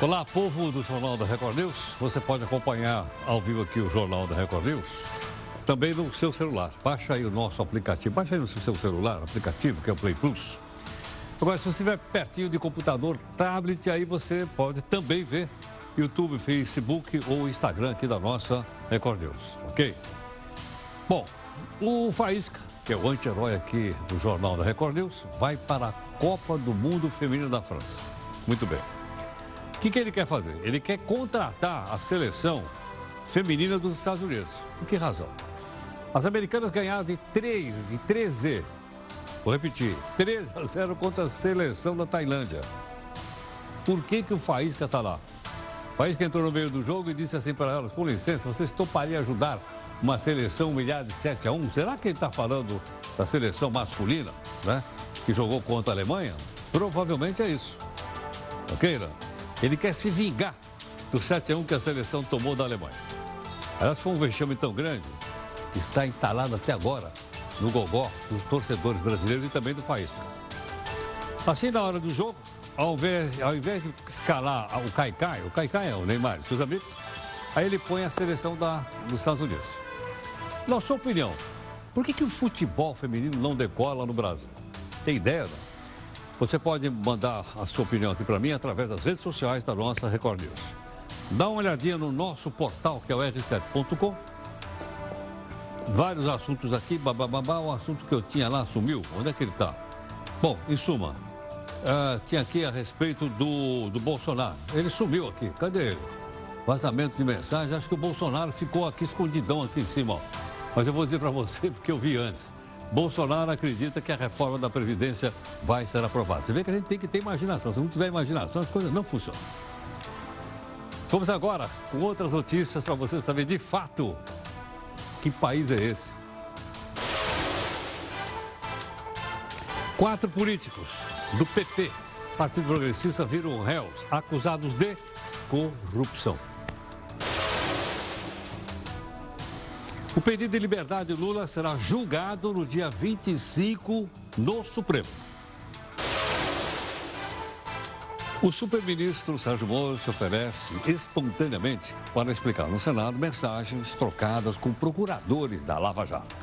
Olá, povo do Jornal da Record News. Você pode acompanhar ao vivo aqui o Jornal da Record News também no seu celular. Baixa aí o nosso aplicativo. Baixa aí no seu celular, aplicativo que é o Play Plus. Agora, se você estiver pertinho de computador, tablet, aí você pode também ver YouTube, Facebook ou Instagram aqui da nossa Record News, ok? Bom, o Faísca, que é o anti-herói aqui do Jornal da Record News, vai para a Copa do Mundo Feminino da França. Muito bem. O que, que ele quer fazer? Ele quer contratar a seleção feminina dos Estados Unidos. Por que razão? As americanas ganharam de 3 e 13. Vou repetir, 3 a 0 contra a seleção da Tailândia. Por que, que o Faísca está lá? O Faísca entrou no meio do jogo e disse assim para elas, com licença, vocês topariam ajudar uma seleção humilhada de 7 a 1? Será que ele está falando da seleção masculina, né? Que jogou contra a Alemanha? Provavelmente é isso. Ok, né? Ele quer se vingar do 7 a 1 que a seleção tomou da Alemanha. Elas foi um vexame tão grande que está entalado até agora no gogó dos torcedores brasileiros e também do Faísca. Assim, na hora do jogo, ao invés, ao invés de escalar o Caicai, o Caicai é o Neymar e seus amigos, aí ele põe a seleção da, dos Estados Unidos. Na sua opinião, por que, que o futebol feminino não decola no Brasil? Tem ideia, não? Você pode mandar a sua opinião aqui para mim através das redes sociais da nossa Record News. Dá uma olhadinha no nosso portal, que é o r7.com. Vários assuntos aqui, bababá, o assunto que eu tinha lá sumiu. Onde é que ele está? Bom, em suma, uh, tinha aqui a respeito do, do Bolsonaro. Ele sumiu aqui, cadê ele? Vazamento de mensagem, acho que o Bolsonaro ficou aqui escondidão aqui em cima. Ó. Mas eu vou dizer para você porque eu vi antes. Bolsonaro acredita que a reforma da Previdência vai ser aprovada. Você vê que a gente tem que ter imaginação. Se não tiver imaginação, as coisas não funcionam. Vamos agora com outras notícias para você saber de fato que país é esse. Quatro políticos do PT, Partido Progressista, viram réus acusados de corrupção. O pedido de liberdade de Lula será julgado no dia 25 no Supremo. O superministro Sérgio Moro se oferece espontaneamente para explicar no Senado mensagens trocadas com procuradores da Lava Jato.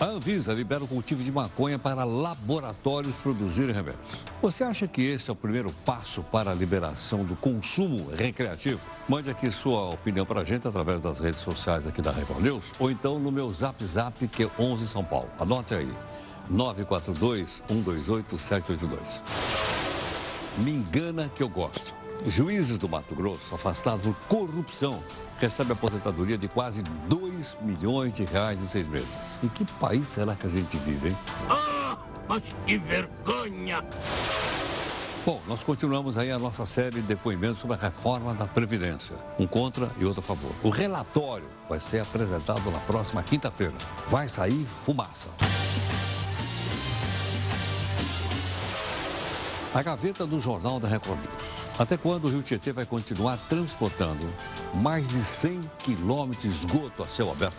A Anvisa libera o cultivo de maconha para laboratórios produzirem remédios. Você acha que esse é o primeiro passo para a liberação do consumo recreativo? Mande aqui sua opinião para a gente através das redes sociais aqui da Record News ou então no meu Zap Zap, que é 11 São Paulo. Anote aí, 942-128-782. Me engana que eu gosto. Juízes do Mato Grosso, afastados por corrupção, recebem aposentadoria de quase 2 milhões de reais em seis meses. Em que país será que a gente vive, hein? Ah, mas que vergonha! Bom, nós continuamos aí a nossa série de depoimentos sobre a reforma da Previdência. Um contra e outro a favor. O relatório vai ser apresentado na próxima quinta-feira. Vai sair fumaça. A gaveta do Jornal da Record News. Até quando o Rio Tietê vai continuar transportando mais de 100 quilômetros de esgoto a céu aberto?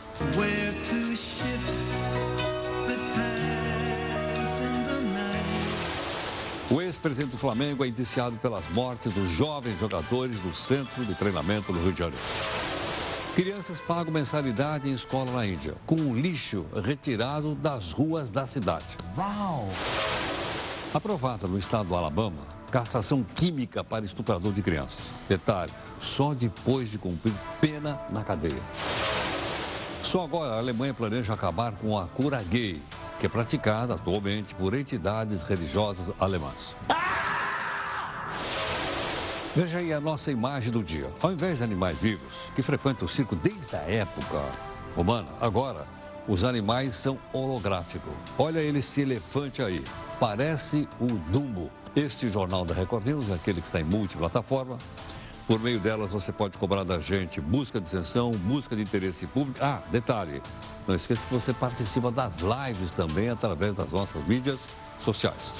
O ex-presidente do Flamengo é indiciado pelas mortes dos jovens jogadores do Centro de Treinamento no Rio de Janeiro. Crianças pagam mensalidade em escola na Índia, com o lixo retirado das ruas da cidade. Uau! Aprovada no estado do Alabama, castração química para estuprador de crianças. Detalhe, só depois de cumprir pena na cadeia. Só agora a Alemanha planeja acabar com a cura gay, que é praticada atualmente por entidades religiosas alemãs. Veja aí a nossa imagem do dia. Ao invés de animais vivos, que frequentam o circo desde a época romana, agora os animais são holográficos. Olha esse elefante aí. Parece o Dumbo. Este jornal da Record News aquele que está em multiplataforma. Por meio delas você pode cobrar da gente busca de isenção, busca de interesse público. Ah, detalhe, não esqueça que você participa das lives também através das nossas mídias sociais.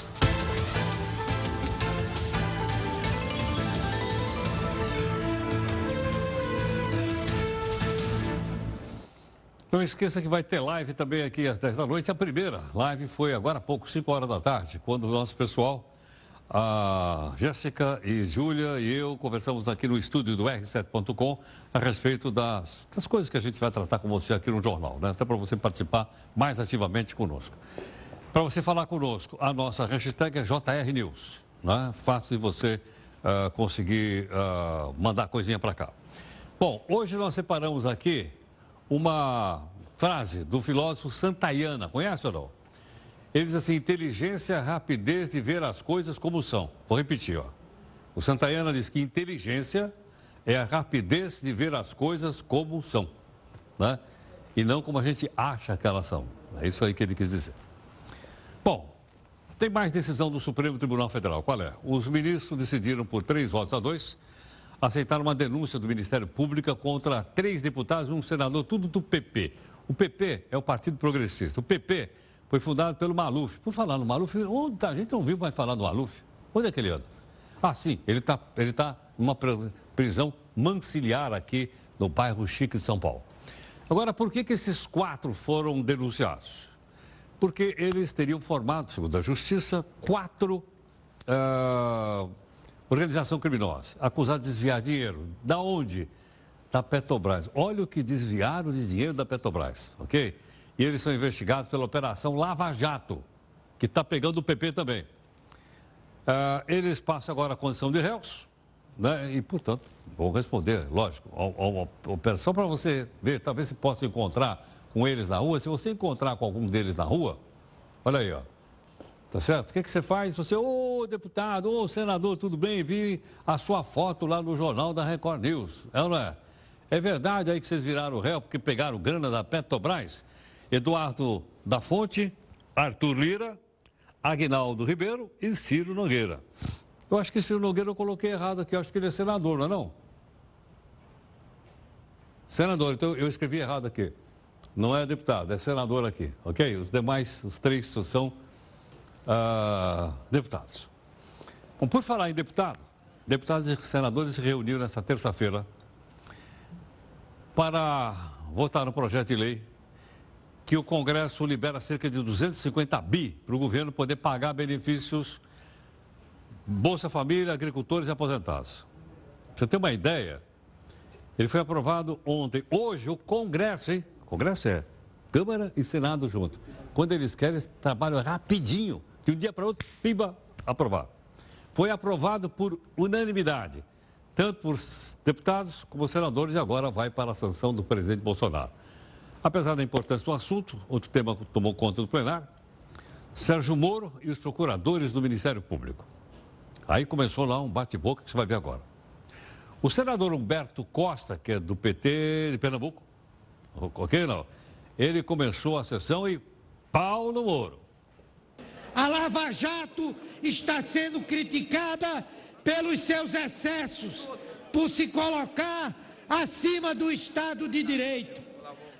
Não esqueça que vai ter live também aqui às 10 da noite. A primeira live foi agora há pouco, 5 horas da tarde, quando o nosso pessoal a Jéssica e Júlia e eu conversamos aqui no estúdio do R7.com a respeito das, das coisas que a gente vai tratar com você aqui no jornal, né? Até para você participar mais ativamente conosco. Para você falar conosco, a nossa hashtag é JRNews. Né? Fácil de você uh, conseguir uh, mandar coisinha para cá. Bom, hoje nós separamos aqui uma frase do filósofo Santayana. Conhece ou não? Ele diz assim: inteligência rapidez de ver as coisas como são. Vou repetir, ó. O Santayana diz que inteligência é a rapidez de ver as coisas como são, né? E não como a gente acha que elas são. É isso aí que ele quis dizer. Bom, tem mais decisão do Supremo Tribunal Federal. Qual é? Os ministros decidiram por três votos a dois aceitar uma denúncia do Ministério Público contra três deputados e um senador, tudo do PP. O PP é o Partido Progressista. O PP foi fundado pelo Maluf. Por falar no Maluf, onde a gente não viu mais falar do Maluf. Onde é que ele anda? Ah, sim, ele está ele tá numa prisão manciliar aqui no bairro Chique de São Paulo. Agora, por que, que esses quatro foram denunciados? Porque eles teriam formado, segundo a Justiça, quatro uh, organizações criminosas, acusadas de desviar dinheiro. Da onde? Da Petrobras. Olha o que desviaram de dinheiro da Petrobras, ok? E eles são investigados pela Operação Lava Jato, que está pegando o PP também. Uh, eles passam agora a condição de réus, né? e, portanto, vão responder, lógico, a operação para você ver, talvez você possa encontrar com eles na rua. Se você encontrar com algum deles na rua, olha aí, ó. Tá certo? O que, que você faz? Você, ô oh, deputado, ô oh, senador, tudo bem? Vi a sua foto lá no jornal da Record News. É ou não é? É verdade aí que vocês viraram réu porque pegaram grana da Petrobras? Eduardo da Fonte, Arthur Lira, Agnaldo Ribeiro e Ciro Nogueira. Eu acho que Ciro Nogueira eu coloquei errado aqui, eu acho que ele é senador, não é não? Senador, então eu escrevi errado aqui. Não é deputado, é senador aqui, ok? Os demais, os três são uh, deputados. Bom, por falar em deputado, deputados e senadores se reuniram nesta terça-feira para votar no projeto de lei que o Congresso libera cerca de 250 bi para o governo poder pagar benefícios Bolsa Família, agricultores e aposentados. Você tem uma ideia? Ele foi aprovado ontem. Hoje o Congresso, hein? Congresso é Câmara e Senado junto. Quando eles querem, trabalham rapidinho. De um dia para outro, pimba, aprovado. Foi aprovado por unanimidade, tanto por deputados como senadores, e agora vai para a sanção do presidente Bolsonaro. Apesar da importância do assunto, outro tema que tomou conta do plenário, Sérgio Moro e os procuradores do Ministério Público. Aí começou lá um bate-boca que você vai ver agora. O senador Humberto Costa, que é do PT de Pernambuco, ok não? Ele começou a sessão e pau no Moro. A Lava Jato está sendo criticada pelos seus excessos, por se colocar acima do Estado de Direito.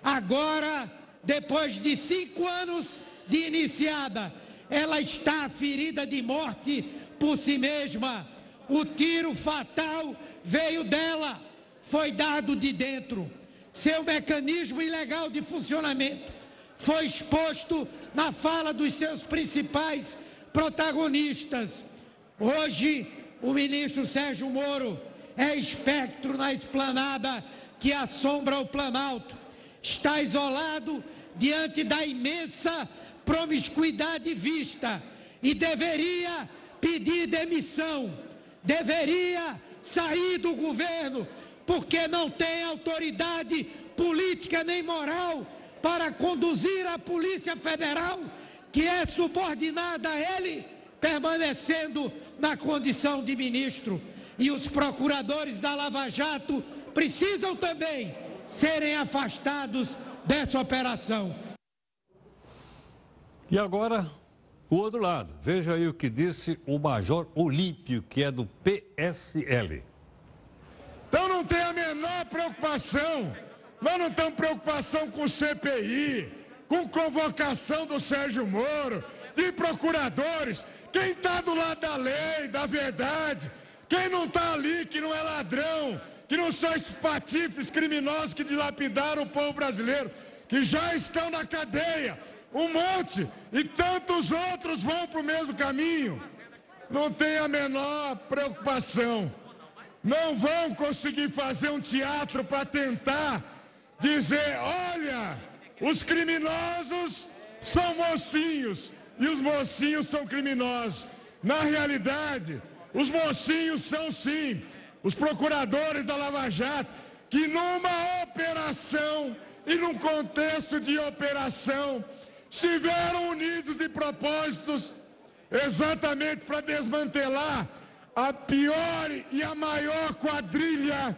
Agora, depois de cinco anos de iniciada, ela está ferida de morte por si mesma. O tiro fatal veio dela, foi dado de dentro. Seu mecanismo ilegal de funcionamento foi exposto na fala dos seus principais protagonistas. Hoje, o ministro Sérgio Moro é espectro na esplanada que assombra o Planalto está isolado diante da imensa promiscuidade vista e deveria pedir demissão, deveria sair do governo, porque não tem autoridade política nem moral para conduzir a Polícia Federal, que é subordinada a ele, permanecendo na condição de ministro. E os procuradores da Lava Jato precisam também serem afastados dessa operação. E agora, o outro lado. Veja aí o que disse o Major Olímpio, que é do PSL. Eu não tenho a menor preocupação. Nós não temos preocupação com CPI, com convocação do Sérgio Moro, de procuradores. Quem está do lado da lei, da verdade, quem não está ali, que não é ladrão, que não são esses patifes criminosos que dilapidaram o povo brasileiro, que já estão na cadeia, um monte, e tantos outros vão para o mesmo caminho. não tem a menor preocupação. Não vão conseguir fazer um teatro para tentar dizer: olha, os criminosos são mocinhos e os mocinhos são criminosos. Na realidade, os mocinhos são sim os procuradores da Lava Jato, que numa operação e num contexto de operação estiveram unidos de propósitos exatamente para desmantelar a pior e a maior quadrilha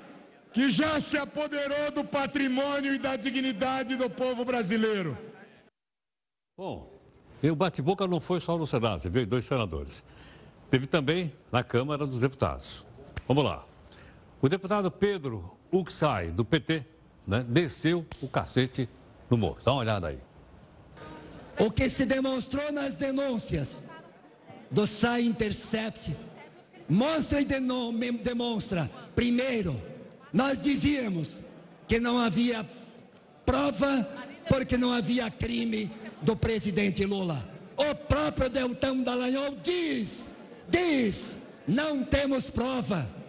que já se apoderou do patrimônio e da dignidade do povo brasileiro. Bom, e o bate-boca não foi só no Senado, você dois senadores. Teve também na Câmara dos Deputados. Vamos lá. O deputado Pedro Uxai, do PT, né, desceu o cacete no morro. Dá uma olhada aí. O que se demonstrou nas denúncias do SAI Intercept mostra e demonstra, primeiro, nós dizíamos que não havia prova porque não havia crime do presidente Lula. O próprio Deltão Dallagnol diz, diz, não temos prova.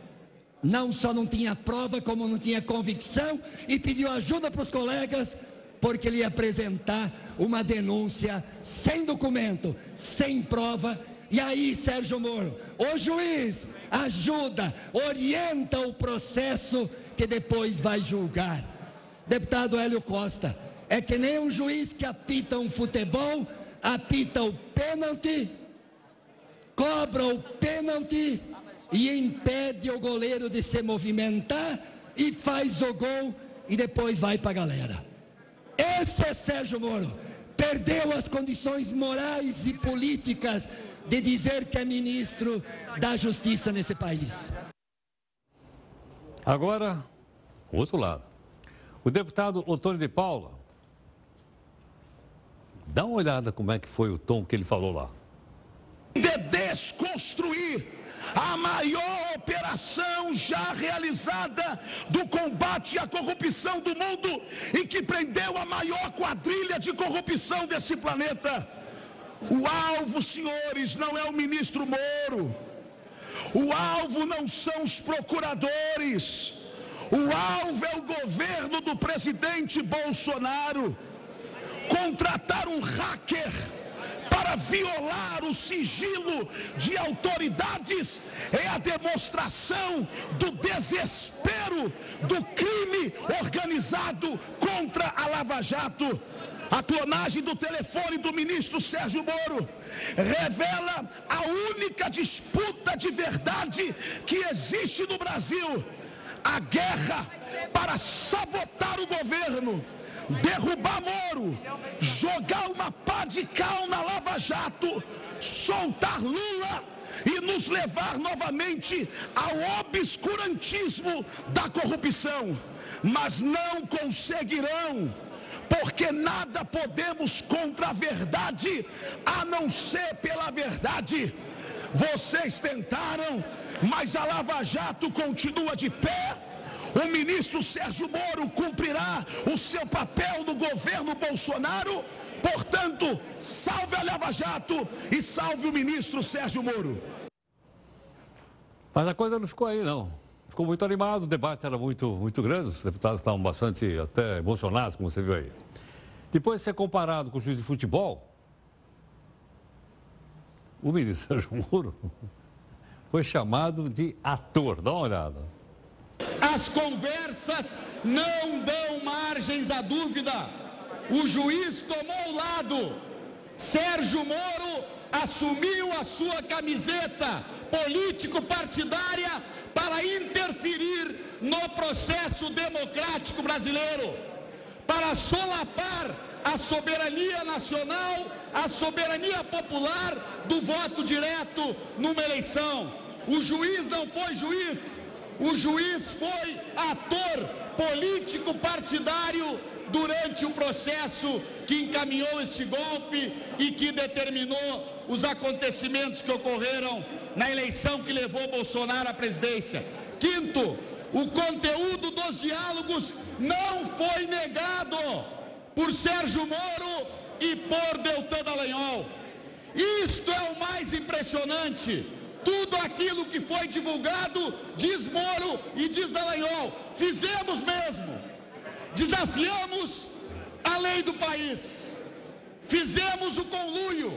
Não só não tinha prova, como não tinha convicção e pediu ajuda para os colegas porque ele ia apresentar uma denúncia sem documento, sem prova. E aí, Sérgio Moro, o juiz ajuda, orienta o processo que depois vai julgar. Deputado Hélio Costa, é que nem um juiz que apita um futebol, apita o pênalti, cobra o pênalti e impede o goleiro de se movimentar e faz o gol e depois vai para a galera. Esse é Sérgio Moro. Perdeu as condições morais e políticas de dizer que é ministro da Justiça nesse país. Agora, o outro lado. O deputado Antônio de Paula. Dá uma olhada como é que foi o tom que ele falou lá. De desconstruir a maior operação já realizada do combate à corrupção do mundo e que prendeu a maior quadrilha de corrupção desse planeta. O alvo, senhores, não é o ministro Moro. O alvo não são os procuradores. O alvo é o governo do presidente Bolsonaro. Contratar um hacker para violar o sigilo de autoridades é a demonstração do desespero do crime organizado contra a Lava Jato. A clonagem do telefone do ministro Sérgio Moro revela a única disputa de verdade que existe no Brasil: a guerra para sabotar o governo derrubar Moro, jogar uma pá de cal na Lava Jato, soltar Lula e nos levar novamente ao obscurantismo da corrupção. Mas não conseguirão, porque nada podemos contra a verdade a não ser pela verdade. Vocês tentaram, mas a Lava Jato continua de pé o ministro Sérgio Moro cumprirá o seu papel no governo Bolsonaro. Portanto, salve a Lava Jato e salve o ministro Sérgio Moro. Mas a coisa não ficou aí, não. Ficou muito animado, o debate era muito, muito grande, os deputados estavam bastante até emocionados, como você viu aí. Depois de ser comparado com o juiz de futebol, o ministro Sérgio Moro foi chamado de ator. Dá uma olhada. As conversas não dão margens à dúvida. O juiz tomou o lado. Sérgio Moro assumiu a sua camiseta político-partidária para interferir no processo democrático brasileiro, para solapar a soberania nacional, a soberania popular do voto direto numa eleição. O juiz não foi juiz, o juiz foi ator político partidário durante o processo que encaminhou este golpe e que determinou os acontecimentos que ocorreram na eleição que levou Bolsonaro à presidência. Quinto, o conteúdo dos diálogos não foi negado por Sérgio Moro e por Deltan Dallagnol. Isto é o mais impressionante. Tudo aquilo que foi divulgado, diz Moro e diz Dallagnol. Fizemos mesmo. Desafiamos a lei do país. Fizemos o conluio.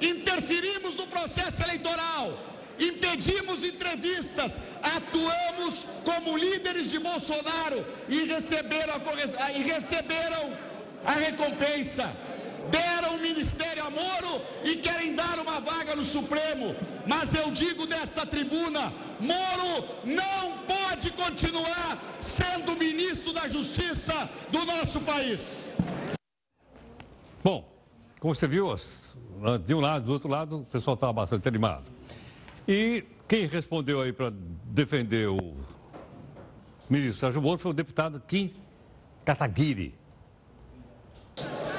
Interferimos no processo eleitoral impedimos entrevistas, atuamos como líderes de Bolsonaro e receberam a, e receberam a recompensa. Deram o ministério a Moro e querem dar uma vaga no Supremo. Mas eu digo desta tribuna: Moro não pode continuar sendo ministro da Justiça do nosso país. Bom, como você viu, de um lado, do outro lado, o pessoal estava bastante animado. E quem respondeu aí para defender o ministro Sérgio Moro foi o deputado Kim Kataguiri.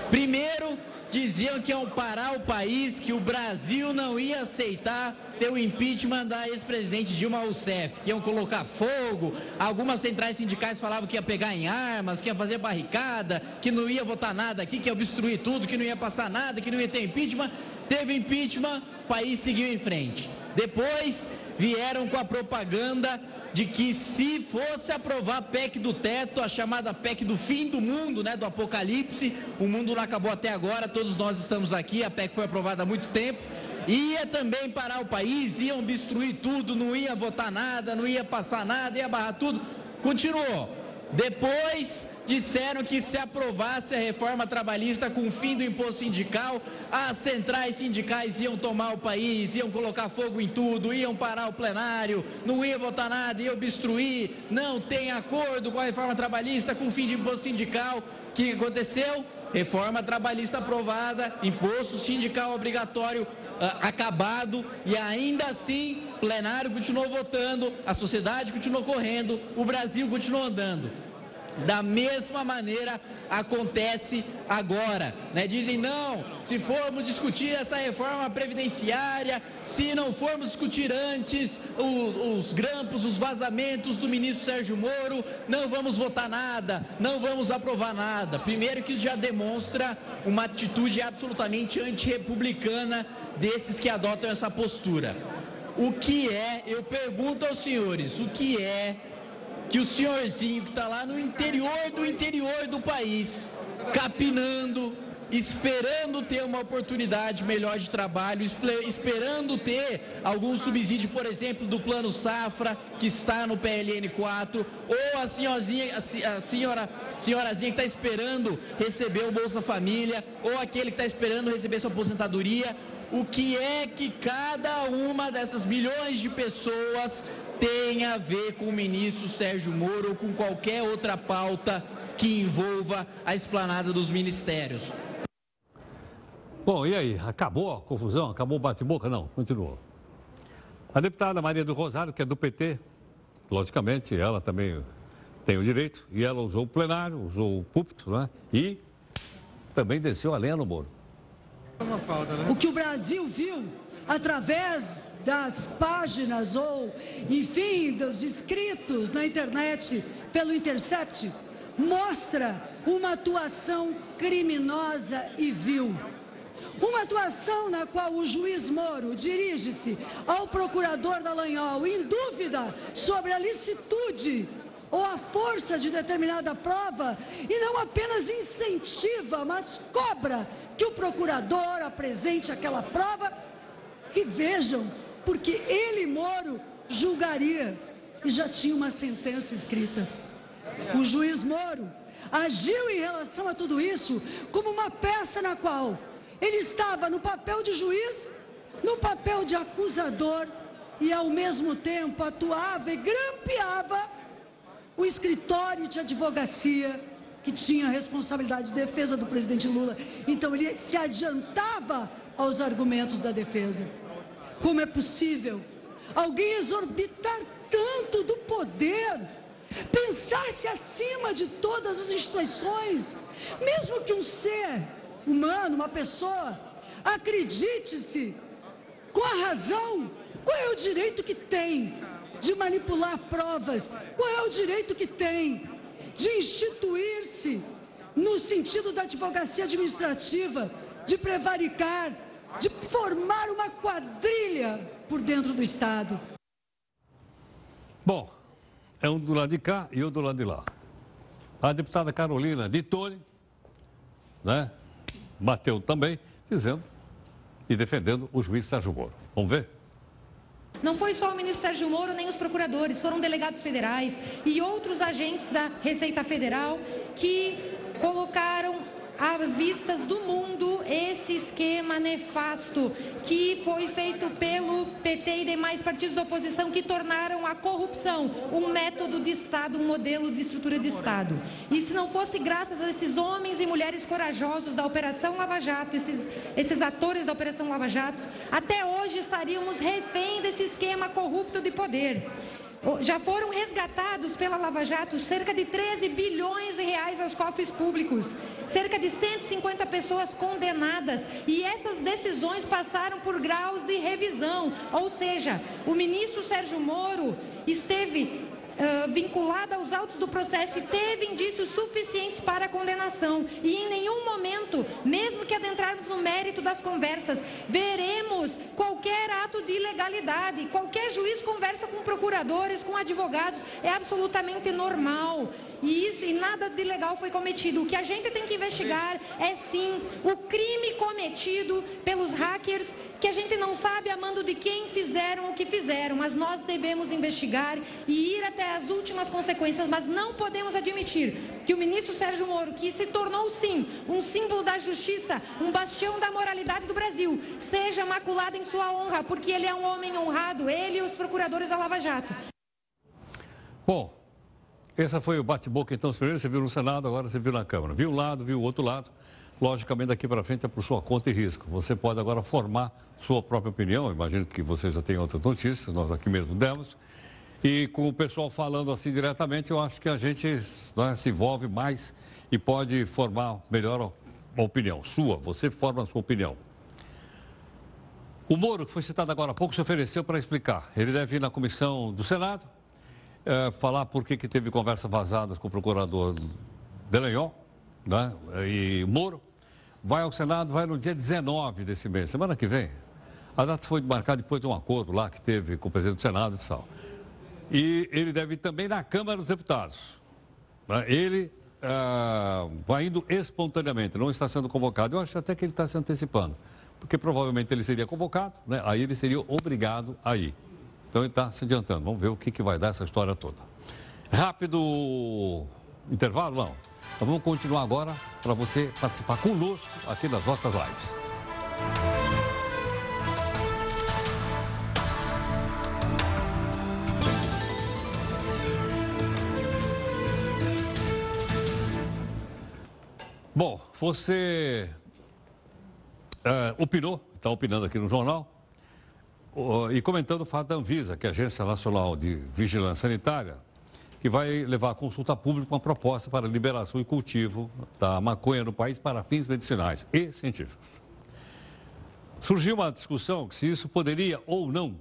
Primeiro, diziam que iam parar o país, que o Brasil não ia aceitar ter o impeachment da ex-presidente Dilma Rousseff, que iam colocar fogo, algumas centrais sindicais falavam que ia pegar em armas, que ia fazer barricada, que não ia votar nada aqui, que ia obstruir tudo, que não ia passar nada, que não ia ter impeachment. Teve impeachment, o país seguiu em frente. Depois vieram com a propaganda de que se fosse aprovar a PEC do teto, a chamada PEC do fim do mundo, né, do apocalipse, o mundo não acabou até agora, todos nós estamos aqui, a PEC foi aprovada há muito tempo, ia também parar o país, iam obstruir tudo, não ia votar nada, não ia passar nada, ia barrar tudo, continuou. Depois disseram que se aprovasse a reforma trabalhista com o fim do imposto sindical, as centrais sindicais iam tomar o país, iam colocar fogo em tudo, iam parar o plenário, não ia votar nada, ia obstruir, não tem acordo com a reforma trabalhista com o fim do imposto sindical. O que aconteceu? Reforma trabalhista aprovada, imposto sindical obrigatório uh, acabado e ainda assim plenário continuou votando, a sociedade continuou correndo, o Brasil continuou andando. Da mesma maneira acontece agora. Né? Dizem, não, se formos discutir essa reforma previdenciária, se não formos discutir antes os, os grampos, os vazamentos do ministro Sérgio Moro, não vamos votar nada, não vamos aprovar nada. Primeiro que isso já demonstra uma atitude absolutamente antirrepublicana desses que adotam essa postura. O que é, eu pergunto aos senhores, o que é que o senhorzinho que está lá no interior do interior do país, capinando, esperando ter uma oportunidade melhor de trabalho, esperando ter algum subsídio, por exemplo, do Plano Safra, que está no PLN 4, ou a senhorazinha, a senhora, senhorazinha que está esperando receber o Bolsa Família, ou aquele que está esperando receber sua aposentadoria. O que é que cada uma dessas milhões de pessoas tem a ver com o ministro Sérgio Moro ou com qualquer outra pauta que envolva a esplanada dos ministérios. Bom, e aí? Acabou a confusão? Acabou o bate-boca? Não, continuou. A deputada Maria do Rosário, que é do PT, logicamente, ela também tem o direito, e ela usou o plenário, usou o púlpito, né? E também desceu a lenha no Moro. O que o Brasil viu através das páginas ou, enfim, dos escritos na internet pelo Intercept, mostra uma atuação criminosa e vil. Uma atuação na qual o juiz Moro dirige-se ao procurador Dallagnol em dúvida sobre a licitude ou a força de determinada prova e não apenas incentiva, mas cobra que o procurador apresente aquela prova e vejam porque ele, Moro, julgaria e já tinha uma sentença escrita. O juiz Moro agiu em relação a tudo isso como uma peça na qual ele estava no papel de juiz, no papel de acusador e ao mesmo tempo atuava e grampeava o escritório de advocacia que tinha a responsabilidade de defesa do presidente Lula. Então ele se adiantava aos argumentos da defesa. Como é possível alguém exorbitar tanto do poder, pensar-se acima de todas as instituições, mesmo que um ser humano, uma pessoa, acredite-se com a razão, qual é o direito que tem de manipular provas? Qual é o direito que tem de instituir-se no sentido da advocacia administrativa, de prevaricar, de formar uma quadrilha por dentro do Estado. Bom, é um do lado de cá e outro do lado de lá. A deputada Carolina de Tone, né, bateu também, dizendo e defendendo o juiz Sérgio Moro. Vamos ver? Não foi só o ministro Sérgio Moro nem os procuradores, foram delegados federais e outros agentes da Receita Federal que colocaram à vistas do mundo esse esquema nefasto que foi feito pelo PT e demais partidos da oposição que tornaram a corrupção um método de Estado, um modelo de estrutura de Estado. E se não fosse graças a esses homens e mulheres corajosos da Operação Lava Jato, esses, esses atores da Operação Lava Jato, até hoje estaríamos refém desse esquema corrupto de poder. Já foram resgatados pela Lava Jato cerca de 13 bilhões de reais aos cofres públicos, cerca de 150 pessoas condenadas e essas decisões passaram por graus de revisão. Ou seja, o ministro Sérgio Moro esteve uh, vinculada aos autos do processo e teve indícios suficientes para a condenação. E em nenhum momento, mesmo que adentrarmos no mérito das conversas, veremos qualquer ato de ilegalidade. Qualquer juiz conversa com procuradores, com advogados, é absolutamente normal. E isso e nada de legal foi cometido. O que a gente tem que investigar é sim o crime cometido pelos hackers, que a gente não sabe a mando de quem fizeram o que fizeram, mas nós devemos investigar e ir até as últimas consequências, mas não podemos admitir que o ministro Sérgio Moro, que se tornou sim um símbolo da justiça, um bastião da moralidade do Brasil, seja maculado em sua honra, porque ele é um homem honrado, ele e os procuradores da Lava Jato. Bom, esse foi o bate-boca, então, primeiro você viu no Senado, agora você viu na Câmara. Viu um lado, viu o outro lado. Logicamente, daqui para frente é por sua conta e risco. Você pode agora formar sua própria opinião. Imagino que você já tem outras notícias, nós aqui mesmo demos. E com o pessoal falando assim diretamente, eu acho que a gente né, se envolve mais e pode formar melhor a opinião. Sua, você forma a sua opinião. O Moro, que foi citado agora há pouco, se ofereceu para explicar. Ele deve ir na comissão do Senado, é, falar por que, teve conversas vazadas com o procurador Delenhol né, e Moro. Vai ao Senado, vai no dia 19 desse mês, semana que vem. A data foi marcada depois de um acordo lá que teve com o presidente do Senado e tal. E ele deve ir também na Câmara dos Deputados. Né. Ele uh, vai indo espontaneamente, não está sendo convocado. Eu acho até que ele está se antecipando, porque provavelmente ele seria convocado, né? aí ele seria obrigado a ir. Então ele está se adiantando. Vamos ver o que, que vai dar essa história toda. Rápido intervalo, não. Então vamos continuar agora para você participar conosco aqui nas nossas lives. Bom, você uh, opinou, está opinando aqui no jornal, e comentando o fato da Anvisa, que é a Agência Nacional de Vigilância Sanitária, que vai levar à consulta pública uma proposta para liberação e cultivo da maconha no país para fins medicinais e científicos. Surgiu uma discussão se isso poderia ou não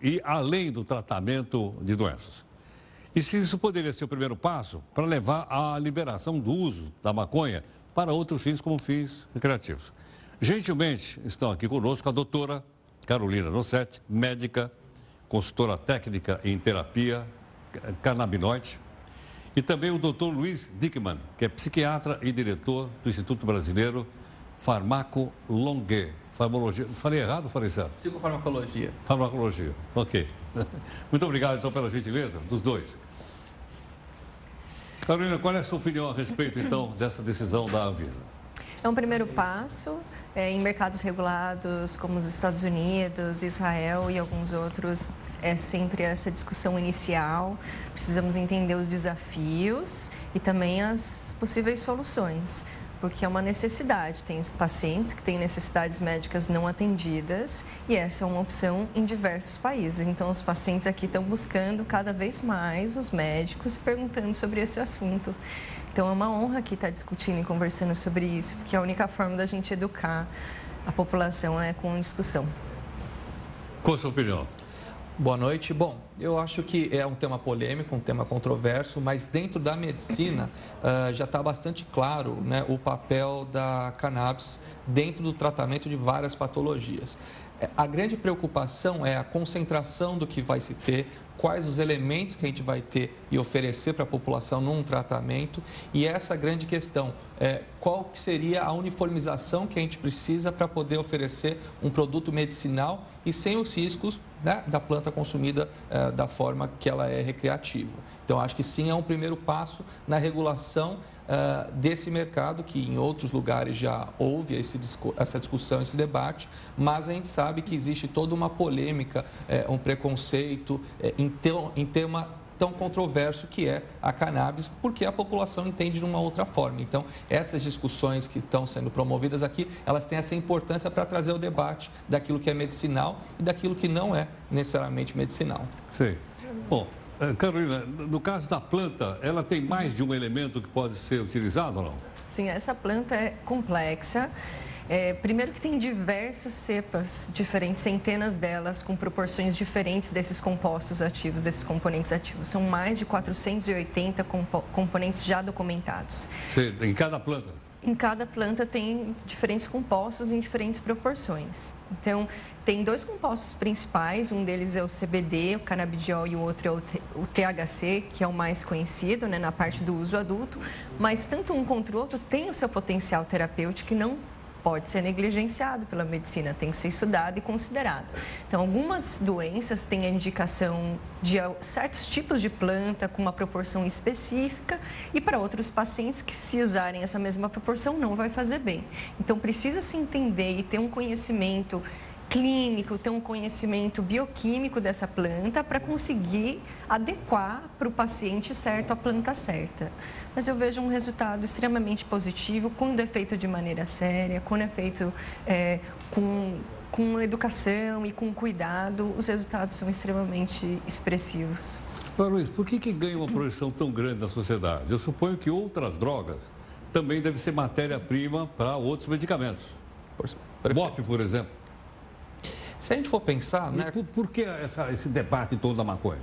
ir além do tratamento de doenças. E se isso poderia ser o primeiro passo para levar à liberação do uso da maconha para outros fins, como fins recreativos. Gentilmente estão aqui conosco a doutora Carolina Rossetti, médica, consultora técnica em terapia canabinoide, e também o doutor Luiz Dickman, que é psiquiatra e diretor do Instituto Brasileiro Farmaco Longue. Farmacologia. Falei errado ou falei certo? Psicofarmacologia. Farmacologia, ok. Muito obrigado, então, pela gentileza dos dois. Carolina, qual é a sua opinião a respeito, então, dessa decisão da Anvisa? É um primeiro passo é, em mercados regulados como os Estados Unidos, Israel e alguns outros, é sempre essa discussão inicial. Precisamos entender os desafios e também as possíveis soluções, porque é uma necessidade. Tem pacientes que têm necessidades médicas não atendidas e essa é uma opção em diversos países. Então, os pacientes aqui estão buscando cada vez mais os médicos e perguntando sobre esse assunto. Então é uma honra aqui estar discutindo e conversando sobre isso, porque a única forma da gente educar a população é com discussão. Qual a sua opinião? Boa noite. Bom, eu acho que é um tema polêmico, um tema controverso, mas dentro da medicina uh, já está bastante claro né, o papel da cannabis dentro do tratamento de várias patologias. É, a grande preocupação é a concentração do que vai se ter, quais os elementos que a gente vai ter e oferecer para a população num tratamento. E essa grande questão, é, qual que seria a uniformização que a gente precisa para poder oferecer um produto medicinal e sem os riscos né, da planta consumida é, da forma que ela é recreativa. Então, acho que sim, é um primeiro passo na regulação uh, desse mercado, que em outros lugares já houve esse, essa discussão, esse debate, mas a gente sabe que existe toda uma polêmica, uh, um preconceito em, te, em tema tão controverso que é a cannabis, porque a população entende de uma outra forma. Então, essas discussões que estão sendo promovidas aqui, elas têm essa importância para trazer o debate daquilo que é medicinal e daquilo que não é necessariamente medicinal. Sim. Bom, eh, Carolina, no caso da planta, ela tem mais de um elemento que pode ser utilizado ou não? Sim, essa planta é complexa. É, primeiro que tem diversas cepas diferentes, centenas delas, com proporções diferentes desses compostos ativos, desses componentes ativos. São mais de 480 compo componentes já documentados. Em cada planta? Em cada planta tem diferentes compostos em diferentes proporções. Então, tem dois compostos principais, um deles é o CBD, o canabidiol, e o outro é o THC, que é o mais conhecido né, na parte do uso adulto, mas tanto um quanto o outro tem o seu potencial terapêutico e não pode ser negligenciado pela medicina, tem que ser estudado e considerado. Então, algumas doenças têm a indicação de certos tipos de planta com uma proporção específica e para outros pacientes que se usarem essa mesma proporção não vai fazer bem. Então, precisa se entender e ter um conhecimento clínico, ter um conhecimento bioquímico dessa planta para conseguir adequar para o paciente certo a planta certa. Mas eu vejo um resultado extremamente positivo, quando é feito de maneira séria, quando é feito é, com, com educação e com cuidado, os resultados são extremamente expressivos. Agora, Luiz, por que, que ganha uma projeção tão grande na sociedade? Eu suponho que outras drogas também devem ser matéria-prima para outros medicamentos. MOP, por exemplo. Se a gente for pensar, né? Por, por, que essa, esse debate todo da maconha?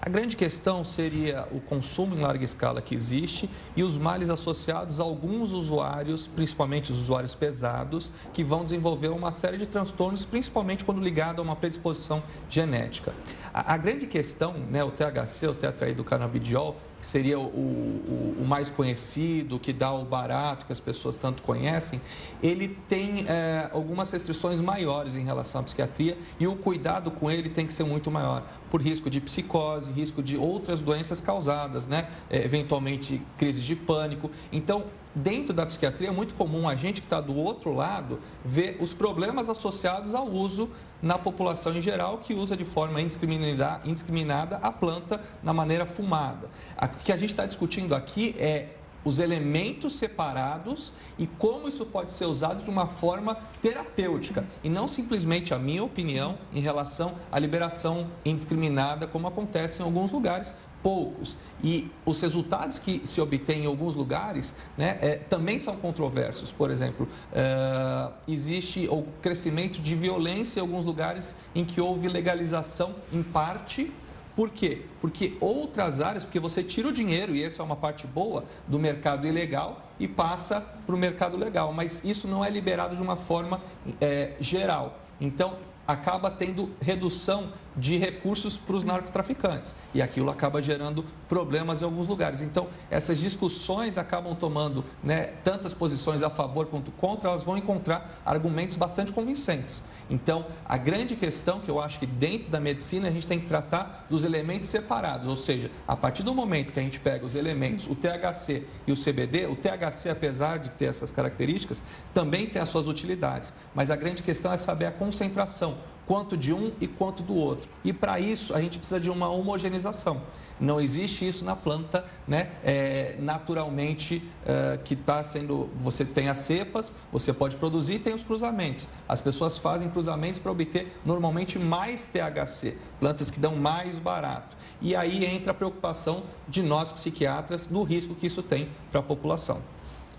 A grande questão seria o consumo em larga escala que existe e os males associados a alguns usuários, principalmente os usuários pesados, que vão desenvolver uma série de transtornos, principalmente quando ligado a uma predisposição genética. A, a grande questão, né, o THC, o tetraído canabidiol, que seria o, o, o, mais conhecido, que dá o barato, que as pessoas tanto conhecem, ele tem é, algumas restrições maiores em relação à psiquiatria e o cuidado com ele tem que ser muito maior, por risco de psicose, risco de outras doenças causadas, né? É, eventualmente crises de pânico. Então, dentro da psiquiatria é muito comum a gente que está do outro lado ver os problemas associados ao uso na população em geral que usa de forma indiscriminada, a planta na maneira fumada. O que a gente está discutindo aqui é os elementos separados e como isso pode ser usado de uma forma terapêutica e não simplesmente a minha opinião em relação à liberação indiscriminada como acontece em alguns lugares poucos. E os resultados que se obtêm em alguns lugares né, é, também são controversos. Por exemplo, é, existe o crescimento de violência em alguns lugares em que houve legalização em parte. Por quê? Porque outras áreas, porque você tira o dinheiro, e essa é uma parte boa, do mercado ilegal e passa para o mercado legal, mas isso não é liberado de uma forma é, geral. Então, acaba tendo redução de recursos para os narcotraficantes. E aquilo acaba gerando problemas em alguns lugares. Então, essas discussões acabam tomando né, tantas posições a favor quanto contra, elas vão encontrar argumentos bastante convincentes. Então, a grande questão que eu acho que dentro da medicina a gente tem que tratar dos elementos separados, ou seja, a partir do momento que a gente pega os elementos, o THC e o CBD, o THC, apesar de ter essas características, também tem as suas utilidades, mas a grande questão é saber a concentração quanto de um e quanto do outro. E para isso a gente precisa de uma homogeneização. Não existe isso na planta, né? É, naturalmente é, que está sendo. Você tem as cepas, você pode produzir e tem os cruzamentos. As pessoas fazem cruzamentos para obter normalmente mais THC, plantas que dão mais barato. E aí entra a preocupação de nós psiquiatras do risco que isso tem para a população.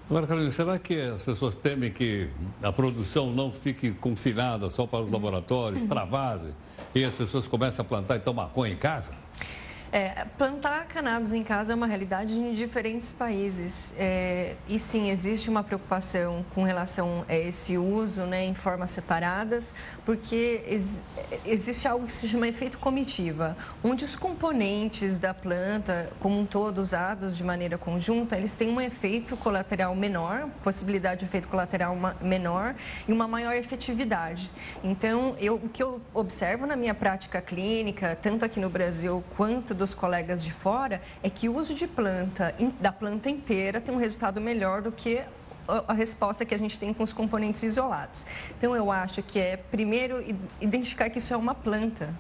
Agora, Carolina, será que as pessoas temem que a produção não fique confinada só para os laboratórios, travase, e as pessoas comecem a plantar então maconha em casa? É, plantar cannabis em casa é uma realidade em diferentes países. É, e sim, existe uma preocupação com relação a esse uso né, em formas separadas, porque ex existe algo que se chama efeito comitiva, onde os componentes da planta, como um todo, usados de maneira conjunta, eles têm um efeito colateral menor, possibilidade de efeito colateral menor e uma maior efetividade. Então, eu, o que eu observo na minha prática clínica, tanto aqui no Brasil quanto dos colegas de fora é que o uso de planta, da planta inteira, tem um resultado melhor do que a resposta que a gente tem com os componentes isolados. Então, eu acho que é, primeiro, identificar que isso é uma planta.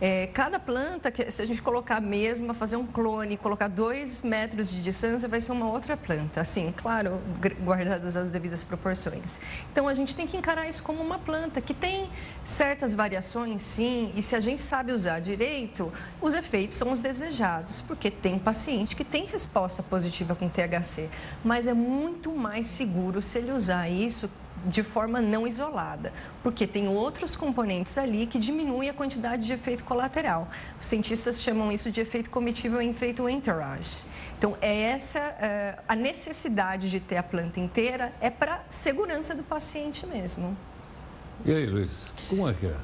É, cada planta, se a gente colocar a mesma, fazer um clone, colocar dois metros de distância, vai ser uma outra planta. Assim, claro, guardadas as devidas proporções. Então, a gente tem que encarar isso como uma planta que tem certas variações, sim, e se a gente sabe usar direito, os efeitos são os desejados, porque tem paciente que tem resposta positiva com THC, mas é muito mais seguro se ele usar isso de forma não isolada, porque tem outros componentes ali que diminuem a quantidade de efeito colateral. Os cientistas chamam isso de efeito comitível e efeito entourage. Então, é essa é, a necessidade de ter a planta inteira é para segurança do paciente mesmo. E aí, Luiz, como é que é?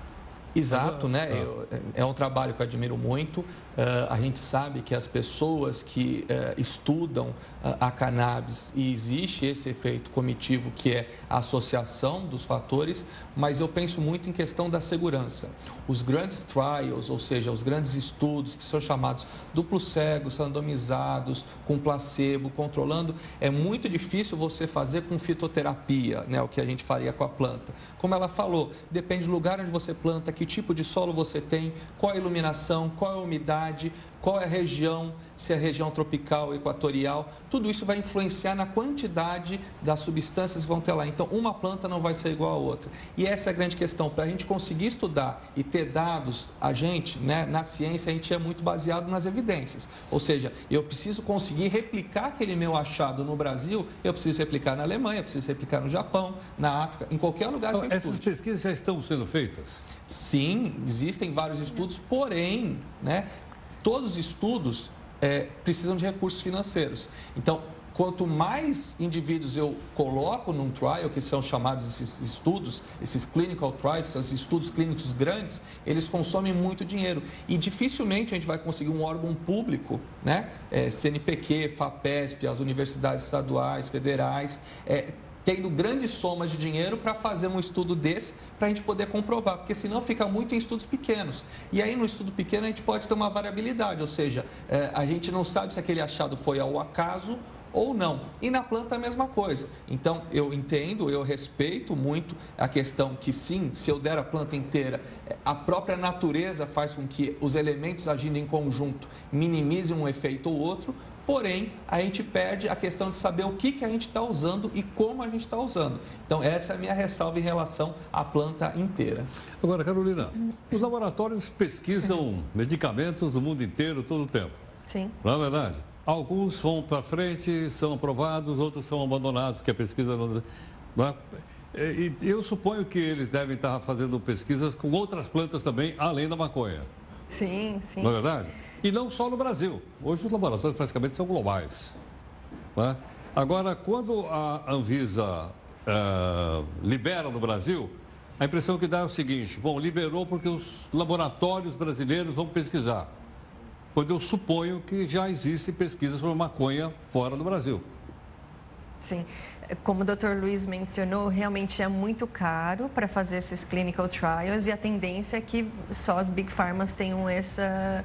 Exato, né? Eu, é um trabalho que eu admiro muito. Uh, a gente sabe que as pessoas que uh, estudam uh, a cannabis e existe esse efeito comitivo que é a associação dos fatores, mas eu penso muito em questão da segurança. Os grandes trials, ou seja, os grandes estudos que são chamados duplos cegos, randomizados, com placebo, controlando, é muito difícil você fazer com fitoterapia, né? O que a gente faria com a planta. Como ela falou, depende do lugar onde você planta, que tipo de solo você tem, qual a iluminação, qual a umidade qual é a região, se é região tropical, equatorial, tudo isso vai influenciar na quantidade das substâncias que vão ter lá. Então, uma planta não vai ser igual a outra. E essa é a grande questão. Para a gente conseguir estudar e ter dados, a gente, né, na ciência, a gente é muito baseado nas evidências. Ou seja, eu preciso conseguir replicar aquele meu achado no Brasil, eu preciso replicar na Alemanha, eu preciso replicar no Japão, na África, em qualquer lugar que eu Essas estude. pesquisas já estão sendo feitas? Sim, existem vários estudos, porém, né, todos os estudos é, precisam de recursos financeiros. Então, quanto mais indivíduos eu coloco num trial, que são chamados esses estudos, esses clinical trials, esses estudos clínicos grandes, eles consomem muito dinheiro. E dificilmente a gente vai conseguir um órgão público, né? É, CNPq, FAPESP, as universidades estaduais, federais, é, tendo grandes somas de dinheiro para fazer um estudo desse, para a gente poder comprovar, porque senão fica muito em estudos pequenos. E aí no estudo pequeno a gente pode ter uma variabilidade, ou seja, é, a gente não sabe se aquele achado foi ao acaso ou não. E na planta a mesma coisa. Então, eu entendo, eu respeito muito a questão que sim, se eu der a planta inteira, a própria natureza faz com que os elementos agindo em conjunto minimizem um efeito ou outro, Porém, a gente perde a questão de saber o que, que a gente está usando e como a gente está usando. Então, essa é a minha ressalva em relação à planta inteira. Agora, Carolina, os laboratórios pesquisam medicamentos do mundo inteiro todo o tempo. Sim. Não é verdade? Alguns vão para frente, são aprovados, outros são abandonados, porque a pesquisa não. não é? E eu suponho que eles devem estar fazendo pesquisas com outras plantas também, além da maconha. Sim, sim. Não é verdade? E não só no Brasil. Hoje os laboratórios praticamente são globais. Né? Agora, quando a Anvisa uh, libera no Brasil, a impressão que dá é o seguinte: bom, liberou porque os laboratórios brasileiros vão pesquisar. Quando eu suponho que já existem pesquisas sobre maconha fora do Brasil. Sim. Como o Dr. Luiz mencionou, realmente é muito caro para fazer esses clinical trials e a tendência é que só as big pharmas tenham essa,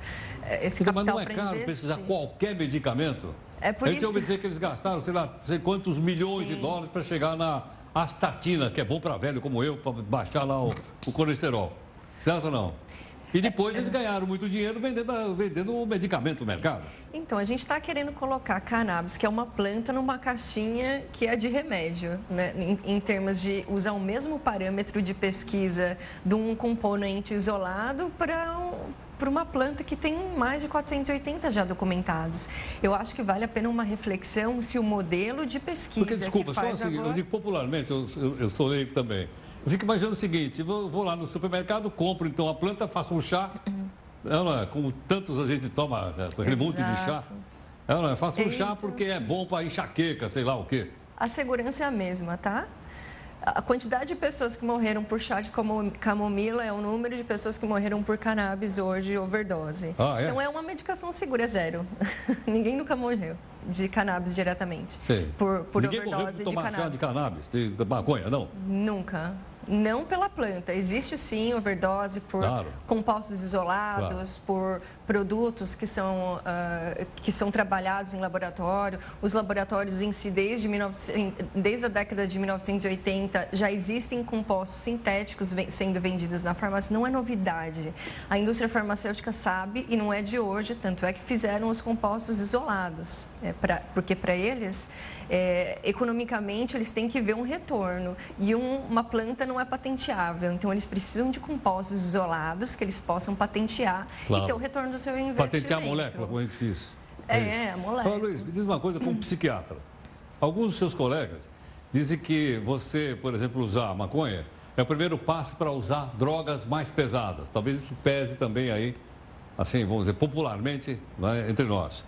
esse então, capital Mas não é caro pesquisar qualquer medicamento? É por a gente isso... ouve dizer que eles gastaram, sei lá, sei quantos milhões Sim. de dólares para chegar na astatina, que é bom para velho como eu, para baixar lá o, o colesterol. Certo ou não? E depois eles ganharam muito dinheiro vendendo, vendendo o medicamento no mercado. Então, a gente está querendo colocar cannabis, que é uma planta, numa caixinha que é de remédio, né? em, em termos de usar o mesmo parâmetro de pesquisa de um componente isolado para um, para uma planta que tem mais de 480 já documentados. Eu acho que vale a pena uma reflexão se o modelo de pesquisa. Porque, desculpa, só assim, agora... eu digo popularmente, eu, eu, eu sou leigo também. Eu fico imaginando o seguinte: vou, vou, lá no supermercado, compro então a planta, faço um chá, não é? Como tantos a gente toma é, aquele Exato. monte de chá. É, não é? Um é chá porque é bom para enxaqueca, sei lá o quê. A segurança é a mesma, tá? A quantidade de pessoas que morreram por chá de camomila é o número de pessoas que morreram por cannabis hoje, overdose. Ah, é? Então é uma medicação segura, é zero. Ninguém nunca morreu de cannabis diretamente. Sim. Por, por Ninguém overdose morreu por tomar de cannabis. chá de cannabis, de maconha, não? Nunca não pela planta. Existe sim overdose por claro. compostos isolados, claro. por produtos que são, uh, que são trabalhados em laboratório. Os laboratórios em si, desde, 19, desde a década de 1980, já existem compostos sintéticos sendo vendidos na farmácia. Não é novidade. A indústria farmacêutica sabe e não é de hoje, tanto é que fizeram os compostos isolados. É pra, porque para eles é, economicamente eles têm que ver um retorno e um, uma planta não é patenteável, então eles precisam de compostos isolados que eles possam patentear claro. e ter o retorno do seu investimento. Patentear a molécula, como é que fiz? É, é a molécula. Luiz, me diz uma coisa como psiquiatra. Alguns dos seus colegas dizem que você, por exemplo, usar maconha é o primeiro passo para usar drogas mais pesadas. Talvez isso pese também aí, assim, vamos dizer, popularmente né, entre nós.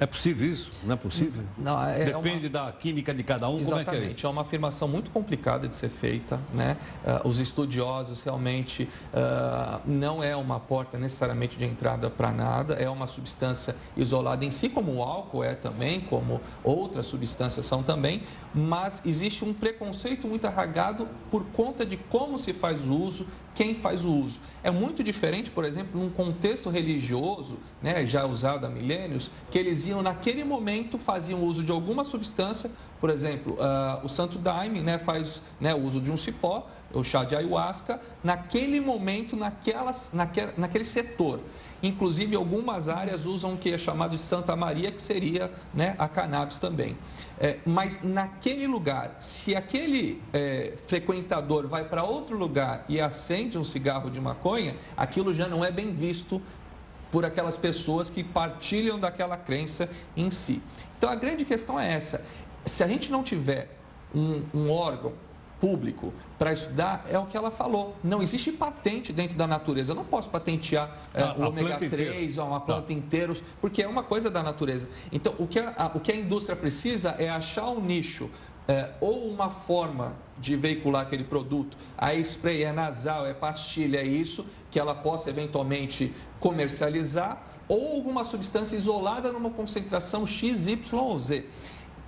É possível isso? Não é possível? Não, é Depende uma... da química de cada um. Exatamente. Como é, que é, é uma afirmação muito complicada de ser feita. Né? Uh, os estudiosos realmente uh, não é uma porta necessariamente de entrada para nada, é uma substância isolada em si, como o álcool é também, como outras substâncias são também, mas existe um preconceito muito arraigado por conta de como se faz o uso, quem faz o uso. É muito diferente, por exemplo, num contexto religioso, né, já usado há milênios, que eles iam naquele momento faziam uso de alguma substância, por exemplo, uh, o Santo Daime né, faz né, o uso de um cipó, o chá de ayahuasca, naquele momento, naquelas, naquele, naquele setor. Inclusive, algumas áreas usam o que é chamado de Santa Maria, que seria né, a cannabis também. É, mas naquele lugar, se aquele é, frequentador vai para outro lugar e acende um cigarro de maconha, aquilo já não é bem visto por aquelas pessoas que partilham daquela crença em si. Então, a grande questão é essa: se a gente não tiver um, um órgão público para estudar é o que ela falou. Não existe patente dentro da natureza. Eu não posso patentear é, o ômega 3 ou uma planta tá. inteira, porque é uma coisa da natureza. Então, o que a, o que a indústria precisa é achar um nicho é, ou uma forma de veicular aquele produto. A spray é nasal, é pastilha, é isso, que ela possa eventualmente comercializar, ou alguma substância isolada numa concentração X, Y ou Z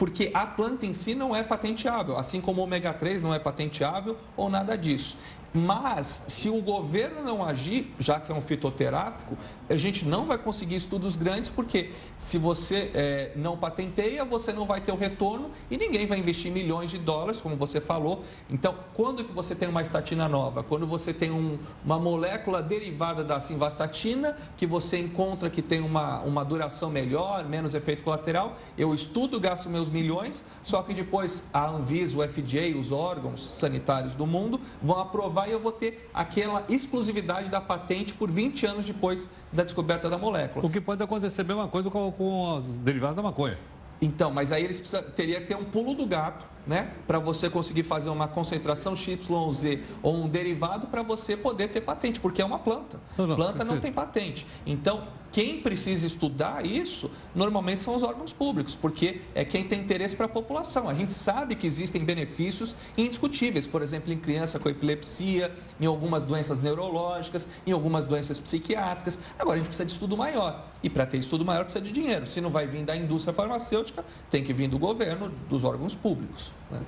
porque a planta em si não é patenteável, assim como o ômega 3 não é patenteável ou nada disso. Mas, se o governo não agir, já que é um fitoterápico, a gente não vai conseguir estudos grandes, porque se você é, não patenteia, você não vai ter o retorno e ninguém vai investir milhões de dólares, como você falou. Então, quando que você tem uma estatina nova? Quando você tem um, uma molécula derivada da simvastatina, que você encontra que tem uma, uma duração melhor, menos efeito colateral, eu estudo, gasto meus milhões, só que depois a Anvisa, o FDA, os órgãos sanitários do mundo vão aprovar e eu vou ter aquela exclusividade da patente por 20 anos depois da descoberta da molécula. O que pode acontecer a mesma coisa com, com os derivados da maconha. Então, mas aí eles precisam, teria que ter um pulo do gato né? Para você conseguir fazer uma concentração XYZ ou um derivado para você poder ter patente, porque é uma planta. Não, não, planta não tem patente. Então, quem precisa estudar isso, normalmente são os órgãos públicos, porque é quem tem interesse para a população. A gente sabe que existem benefícios indiscutíveis, por exemplo, em criança com epilepsia, em algumas doenças neurológicas, em algumas doenças psiquiátricas. Agora, a gente precisa de estudo maior. E para ter estudo maior, precisa de dinheiro. Se não vai vir da indústria farmacêutica, tem que vir do governo, dos órgãos públicos. Né?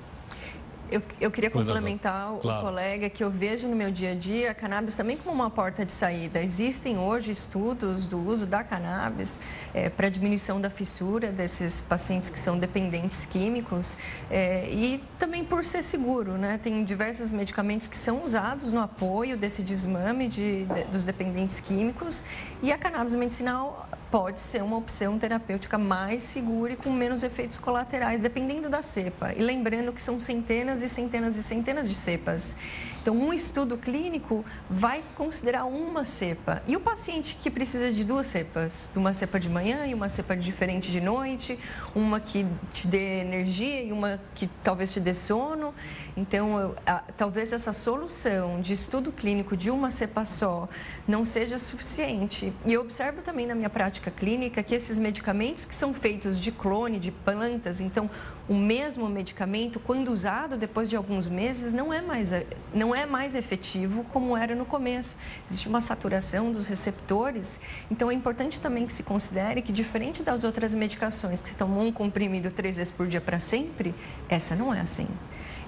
Eu, eu, queria complementar o claro. colega que eu vejo no meu dia a dia a cannabis também como uma porta de saída. Existem hoje estudos do uso da cannabis é, para diminuição da fissura desses pacientes que são dependentes químicos é, e também por ser seguro, né? Tem diversos medicamentos que são usados no apoio desse desmame de, de, dos dependentes químicos e a cannabis medicinal pode ser uma opção terapêutica mais segura e com menos efeitos colaterais, dependendo da cepa. E lembrando que são centenas e centenas e centenas de cepas. Então, um estudo clínico vai considerar uma cepa. E o paciente que precisa de duas cepas, uma cepa de manhã e uma cepa diferente de noite, uma que te dê energia e uma que talvez te dê sono. Então, talvez essa solução de estudo clínico de uma cepa só não seja suficiente. E eu observo também na minha prática clínica que esses medicamentos que são feitos de clone, de plantas, então o mesmo medicamento, quando usado depois de alguns meses, não é mais, não é mais efetivo como era no começo. Existe uma saturação dos receptores, então é importante também que se considere que, diferente das outras medicações que se tomam um comprimido três vezes por dia para sempre, essa não é assim.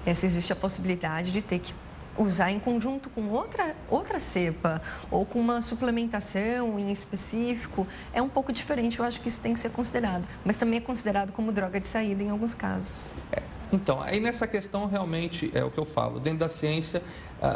Essa existe a possibilidade de ter que usar em conjunto com outra, outra cepa ou com uma suplementação em específico é um pouco diferente. Eu acho que isso tem que ser considerado, mas também é considerado como droga de saída em alguns casos. É. Então, aí nessa questão realmente é o que eu falo. Dentro da ciência,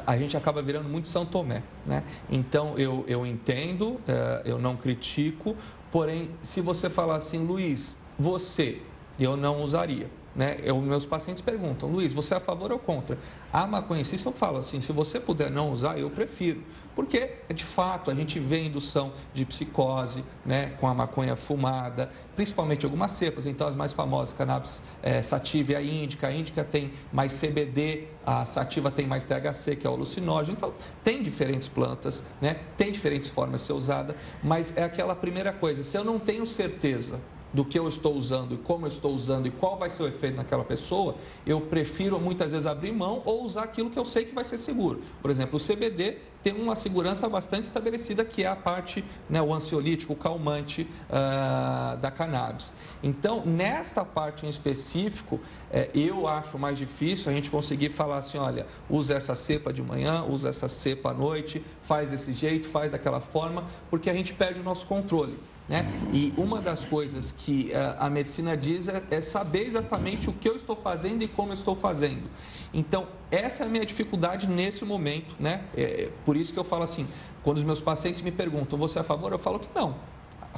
a gente acaba virando muito São Tomé, né? Então, eu, eu entendo, é, eu não critico, porém, se você falar assim, Luiz, você, eu não usaria. Né? Eu, meus pacientes perguntam, Luiz, você é a favor ou contra? A maconha em si, eu falo assim, se você puder não usar, eu prefiro. Porque, de fato, a gente vê indução de psicose né, com a maconha fumada, principalmente algumas cepas. Então, as mais famosas, cannabis é, sativa e a índica. A índica tem mais CBD, a sativa tem mais THC, que é o alucinógeno. Então, tem diferentes plantas, né? tem diferentes formas de ser usada, mas é aquela primeira coisa, se eu não tenho certeza do que eu estou usando e como eu estou usando e qual vai ser o efeito naquela pessoa, eu prefiro muitas vezes abrir mão ou usar aquilo que eu sei que vai ser seguro. Por exemplo, o CBD tem uma segurança bastante estabelecida, que é a parte, né, o ansiolítico, o calmante uh, da cannabis. Então, nesta parte em específico, é, eu acho mais difícil a gente conseguir falar assim, olha, usa essa cepa de manhã, usa essa cepa à noite, faz desse jeito, faz daquela forma, porque a gente perde o nosso controle. Né? E uma das coisas que uh, a medicina diz é, é, saber exatamente o que eu estou fazendo e como eu estou fazendo. Então, essa é a minha dificuldade nesse momento. Né? É, é por isso que eu falo assim, quando os meus pacientes me perguntam, você é a favor? Eu falo que não.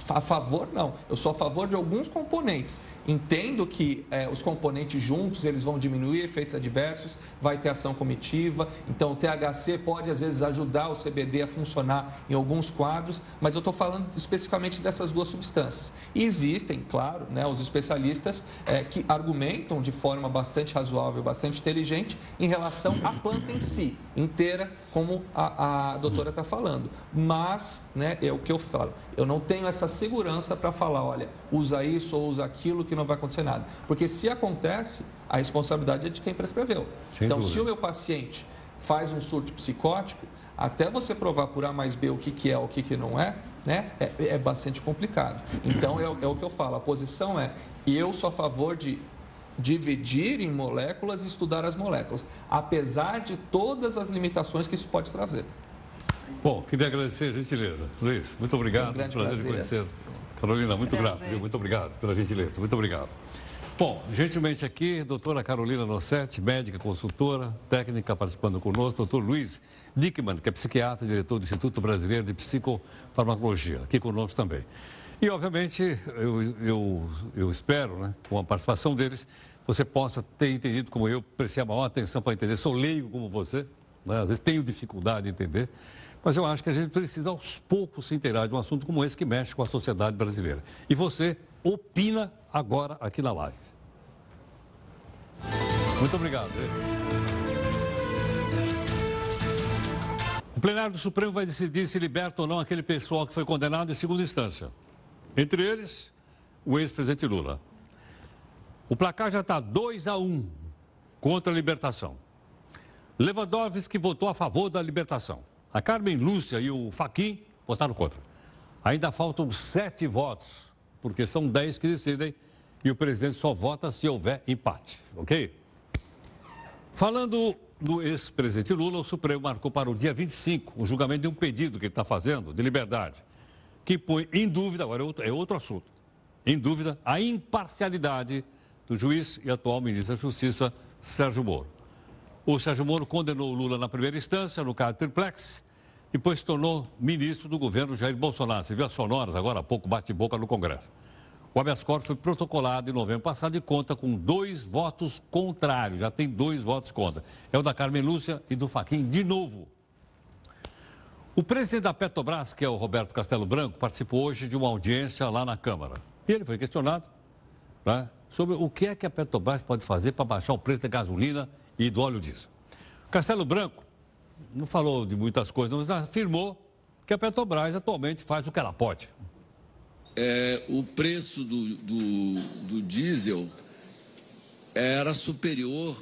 A favor, não. Eu sou a favor de alguns componentes. Entendo que é, os componentes juntos eles vão diminuir efeitos adversos, vai ter ação comitiva. Então, o THC pode, às vezes, ajudar o CBD a funcionar em alguns quadros, mas eu estou falando especificamente dessas duas substâncias. E existem, claro, né, os especialistas é, que argumentam de forma bastante razoável, bastante inteligente, em relação à planta em si, inteira, como a, a doutora está falando. Mas, né, é o que eu falo, eu não tenho essa segurança para falar, olha, usa isso ou usa aquilo que não vai acontecer nada. Porque se acontece, a responsabilidade é de quem prescreveu. Sem então, dúvida. se o meu paciente faz um surto psicótico, até você provar por A mais B o que, que é o que, que não é, né, é, é bastante complicado. Então, é, é o que eu falo, a posição é, eu sou a favor de dividir em moléculas e estudar as moléculas, apesar de todas as limitações que isso pode trazer. Bom, queria agradecer a gentileza. Luiz, muito obrigado. Um prazer, prazer conhecer. Carolina, muito prazer. grato, viu? Muito obrigado pela gentileza. Muito obrigado. Bom, gentilmente aqui, doutora Carolina Nossetti, médica, consultora, técnica, participando conosco, doutor Luiz Dickman, que é psiquiatra, diretor do Instituto Brasileiro de Psicofarmacologia, aqui conosco também. E, obviamente, eu, eu, eu espero, né, com a participação deles, você possa ter entendido como eu, prestei a maior atenção para entender. Sou leigo como você, né, às vezes tenho dificuldade de entender. Mas eu acho que a gente precisa aos poucos se inteirar de um assunto como esse que mexe com a sociedade brasileira. E você opina agora aqui na live. Muito obrigado. O plenário do Supremo vai decidir se liberta ou não aquele pessoal que foi condenado em segunda instância. Entre eles, o ex-presidente Lula. O placar já está 2 a 1 um contra a libertação. Lewandowski votou a favor da libertação. A Carmen Lúcia e o Faquim votaram contra. Ainda faltam sete votos, porque são dez que decidem e o presidente só vota se houver empate, ok? Falando do ex-presidente Lula, o Supremo marcou para o dia 25 o julgamento de um pedido que ele está fazendo de liberdade, que põe em dúvida, agora é outro, é outro assunto, em dúvida a imparcialidade do juiz e atual ministro da Justiça, Sérgio Moro. O Sérgio Moro condenou Lula na primeira instância, no caso triplex, depois se tornou ministro do governo Jair Bolsonaro. Você viu as sonoras agora há pouco, bate-boca no Congresso. O habeas corpus foi protocolado em novembro passado e conta com dois votos contrários. Já tem dois votos contra. É o da Carmen Lúcia e do Faquin de novo. O presidente da Petrobras, que é o Roberto Castelo Branco, participou hoje de uma audiência lá na Câmara. E ele foi questionado né, sobre o que é que a Petrobras pode fazer para baixar o preço da gasolina e do óleo diesel. Castelo Branco não falou de muitas coisas, mas afirmou que a Petrobras atualmente faz o que ela pode. É, o preço do, do, do diesel era superior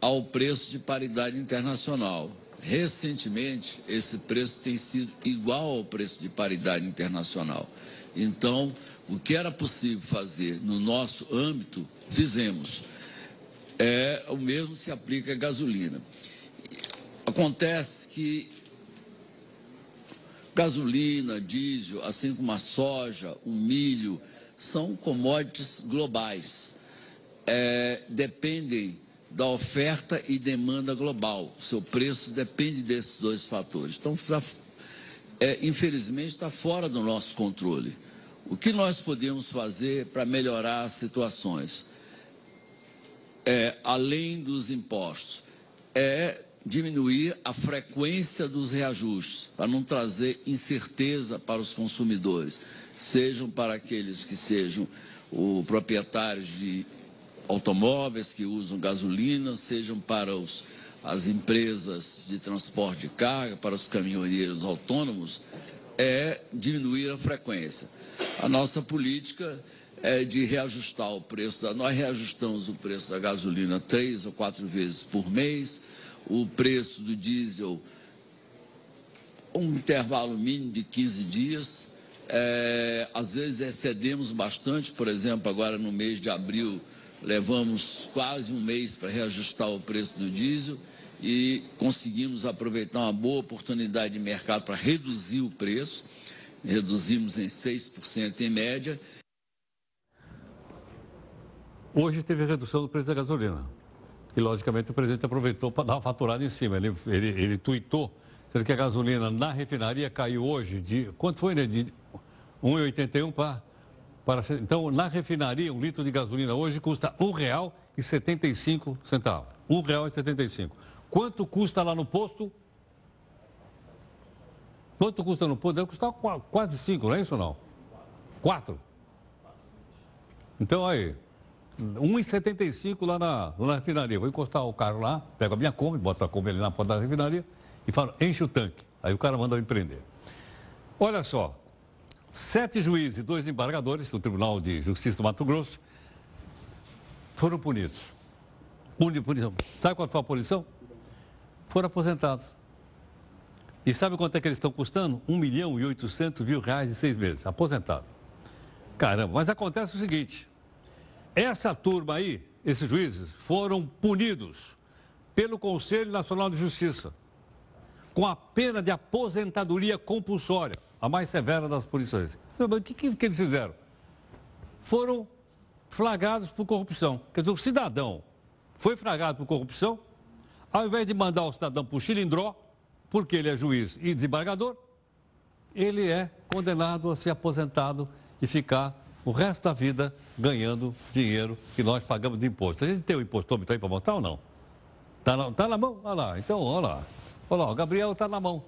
ao preço de paridade internacional. Recentemente, esse preço tem sido igual ao preço de paridade internacional. Então, o que era possível fazer no nosso âmbito, fizemos. É, o mesmo se aplica à gasolina. Acontece que gasolina, diesel, assim como a soja, o milho, são commodities globais. É, dependem da oferta e demanda global. O seu preço depende desses dois fatores. Então, é, infelizmente, está fora do nosso controle. O que nós podemos fazer para melhorar as situações? É, além dos impostos, é diminuir a frequência dos reajustes, para não trazer incerteza para os consumidores, sejam para aqueles que sejam o proprietários de automóveis que usam gasolina, sejam para os, as empresas de transporte de carga, para os caminhoneiros autônomos, é diminuir a frequência. A nossa política é de reajustar o preço da. Nós reajustamos o preço da gasolina três ou quatro vezes por mês, o preço do diesel um intervalo mínimo de 15 dias. É, às vezes excedemos bastante, por exemplo, agora no mês de abril levamos quase um mês para reajustar o preço do diesel e conseguimos aproveitar uma boa oportunidade de mercado para reduzir o preço. Reduzimos em 6% em média. Hoje teve redução do preço da gasolina. E, logicamente, o presidente aproveitou para dar uma faturada em cima. Ele, ele, ele tuitou que a gasolina na refinaria caiu hoje de. Quanto foi, né? De 1,81 para para, então, na refinaria, um litro de gasolina hoje custa R$ 1,75. R$ 1,75. Quanto custa lá no posto? Quanto custa no posto? Deve custar quase 5, não é isso ou não? 4. Então, aí, 1,75 lá na, lá na refinaria. Vou encostar o carro lá, pego a minha Kombi, boto a Kombi ali na porta da refinaria e falo, enche o tanque. Aí o cara manda me prender. Olha só, Sete juízes e dois embargadores do Tribunal de Justiça do Mato Grosso foram punidos. Punição. Sabe qual foi a punição? Foram aposentados. E sabe quanto é que eles estão custando? 1 milhão e 800 mil reais em seis meses. Aposentado. Caramba, mas acontece o seguinte: essa turma aí, esses juízes, foram punidos pelo Conselho Nacional de Justiça com a pena de aposentadoria compulsória a mais severa das punições. O que, que, que eles fizeram? Foram flagrados por corrupção. Quer dizer, o cidadão foi flagrado por corrupção, ao invés de mandar o cidadão para o chilindró, porque ele é juiz e desembargador, ele é condenado a ser aposentado e ficar o resto da vida ganhando dinheiro que nós pagamos de imposto. A gente tem o impostômetro aí para mostrar ou não? Está na, tá na mão? Olha lá. Então, olha lá. Olha lá, o Gabriel está na mão.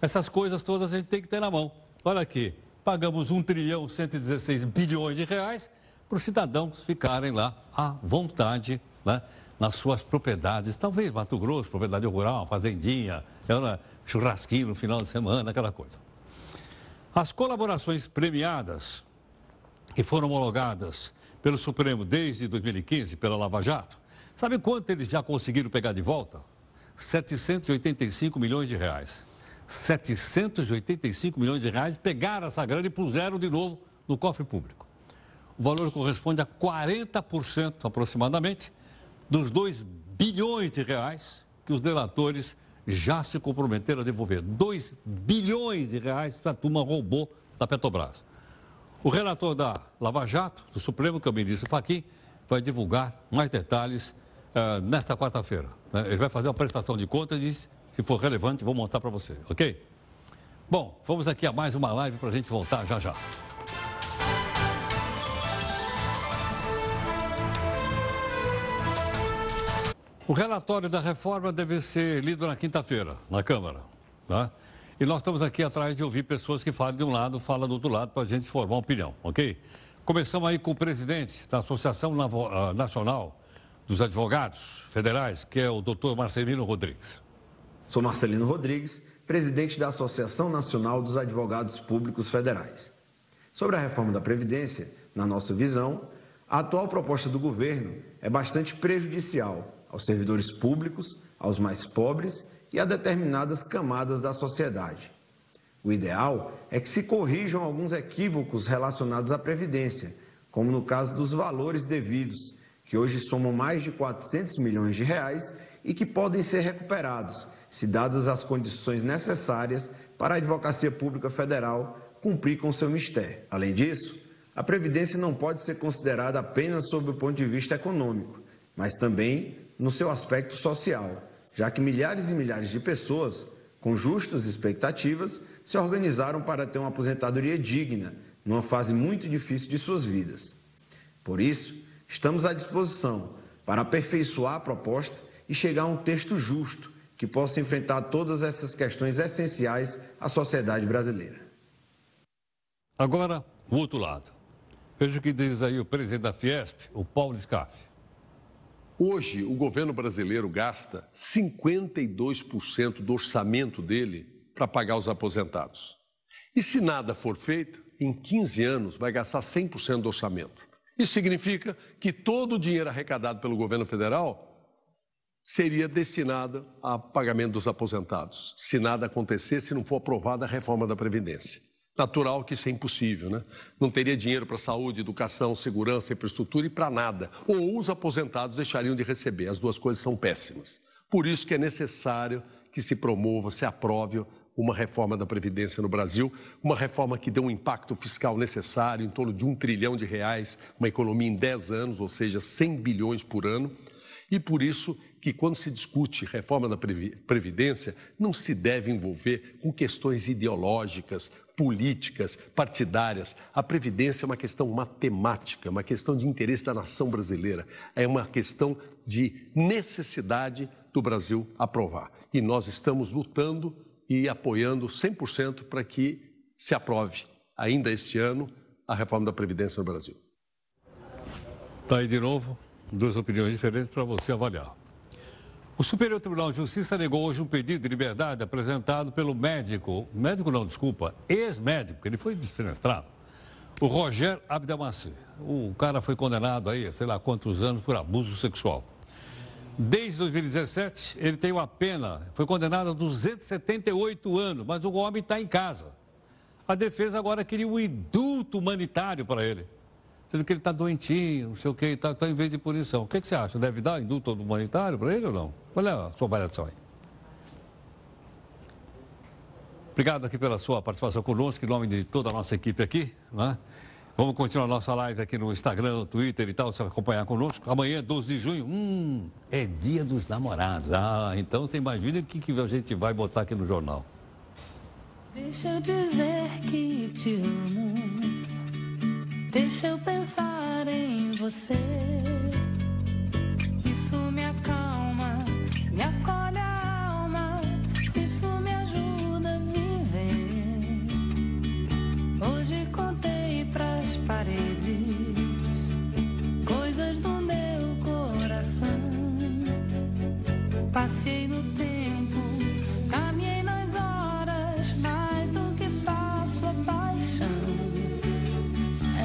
Essas coisas todas a gente tem que ter na mão. Olha aqui, pagamos 1 trilhão 116 bilhões de reais para os cidadãos ficarem lá à vontade, né, nas suas propriedades. Talvez Mato Grosso, propriedade rural, fazendinha, churrasquinho no final de semana, aquela coisa. As colaborações premiadas, que foram homologadas pelo Supremo desde 2015, pela Lava Jato, sabe quanto eles já conseguiram pegar de volta? 785 milhões de reais. 785 milhões de reais, pegaram essa grana e puseram de novo no cofre público. O valor corresponde a 40% aproximadamente dos 2 bilhões de reais que os delatores já se comprometeram a devolver. 2 bilhões de reais que a turma roubou da Petrobras. O relator da Lava Jato, do Supremo, que é o ministro Fachin, vai divulgar mais detalhes uh, nesta quarta-feira. Né? Ele vai fazer uma prestação de contas e diz, se for relevante, vou montar para você, ok? Bom, vamos aqui a mais uma live para a gente voltar já já. O relatório da reforma deve ser lido na quinta-feira, na Câmara. Tá? E nós estamos aqui atrás de ouvir pessoas que falam de um lado, falam do outro lado, para a gente formar uma opinião, ok? Começamos aí com o presidente da Associação ah, Nacional dos Advogados Federais, que é o doutor Marcelino Rodrigues. Sou Marcelino Rodrigues, presidente da Associação Nacional dos Advogados Públicos Federais. Sobre a reforma da Previdência, na nossa visão, a atual proposta do governo é bastante prejudicial aos servidores públicos, aos mais pobres e a determinadas camadas da sociedade. O ideal é que se corrijam alguns equívocos relacionados à Previdência, como no caso dos valores devidos, que hoje somam mais de 400 milhões de reais e que podem ser recuperados, se dadas as condições necessárias para a Advocacia Pública Federal cumprir com seu mistério. Além disso, a Previdência não pode ser considerada apenas sob o ponto de vista econômico, mas também no seu aspecto social, já que milhares e milhares de pessoas, com justas expectativas, se organizaram para ter uma aposentadoria digna numa fase muito difícil de suas vidas. Por isso, estamos à disposição para aperfeiçoar a proposta e chegar a um texto justo que possa enfrentar todas essas questões essenciais à sociedade brasileira. Agora, o outro lado. Veja o que diz aí o presidente da Fiesp, o Paulo Scaff. Hoje, o governo brasileiro gasta 52% do orçamento dele para pagar os aposentados. E se nada for feito, em 15 anos vai gastar 100% do orçamento. Isso significa que todo o dinheiro arrecadado pelo governo federal seria destinado a pagamento dos aposentados, se nada acontecer, se não for aprovada a reforma da Previdência. Natural que isso é impossível, né? Não teria dinheiro para saúde, educação, segurança, infraestrutura e para nada. Ou os aposentados deixariam de receber. As duas coisas são péssimas. Por isso que é necessário que se promova, se aprove uma reforma da Previdência no Brasil, uma reforma que dê um impacto fiscal necessário, em torno de um trilhão de reais, uma economia em 10 anos, ou seja, 100 bilhões por ano. E por isso que quando se discute reforma da Previdência, não se deve envolver com questões ideológicas, políticas, partidárias. A Previdência é uma questão matemática, uma questão de interesse da nação brasileira, é uma questão de necessidade do Brasil aprovar. E nós estamos lutando e apoiando 100% para que se aprove ainda este ano a reforma da Previdência no Brasil. Está aí de novo, duas opiniões diferentes para você avaliar. O Superior Tribunal de Justiça negou hoje um pedido de liberdade apresentado pelo médico, médico não, desculpa, ex-médico, ele foi desfenestrado, o Roger Abdelmaci. O cara foi condenado aí, sei lá quantos anos, por abuso sexual. Desde 2017, ele tem uma pena, foi condenado a 278 anos, mas o homem está em casa. A defesa agora queria um indulto humanitário para ele sendo que ele está doentinho, não sei o que, está tá em vez de punição. O que, que você acha? Deve dar indulto humanitário para ele ou não? É a sua avaliação aí? Obrigado aqui pela sua participação conosco, em nome de toda a nossa equipe aqui. Né? Vamos continuar nossa live aqui no Instagram, Twitter e tal, vai acompanhar conosco. Amanhã, 12 de junho, hum, é dia dos namorados. Ah, então você imagina o que, que a gente vai botar aqui no jornal. Deixa eu dizer que te amo. Deixa eu pensar em você.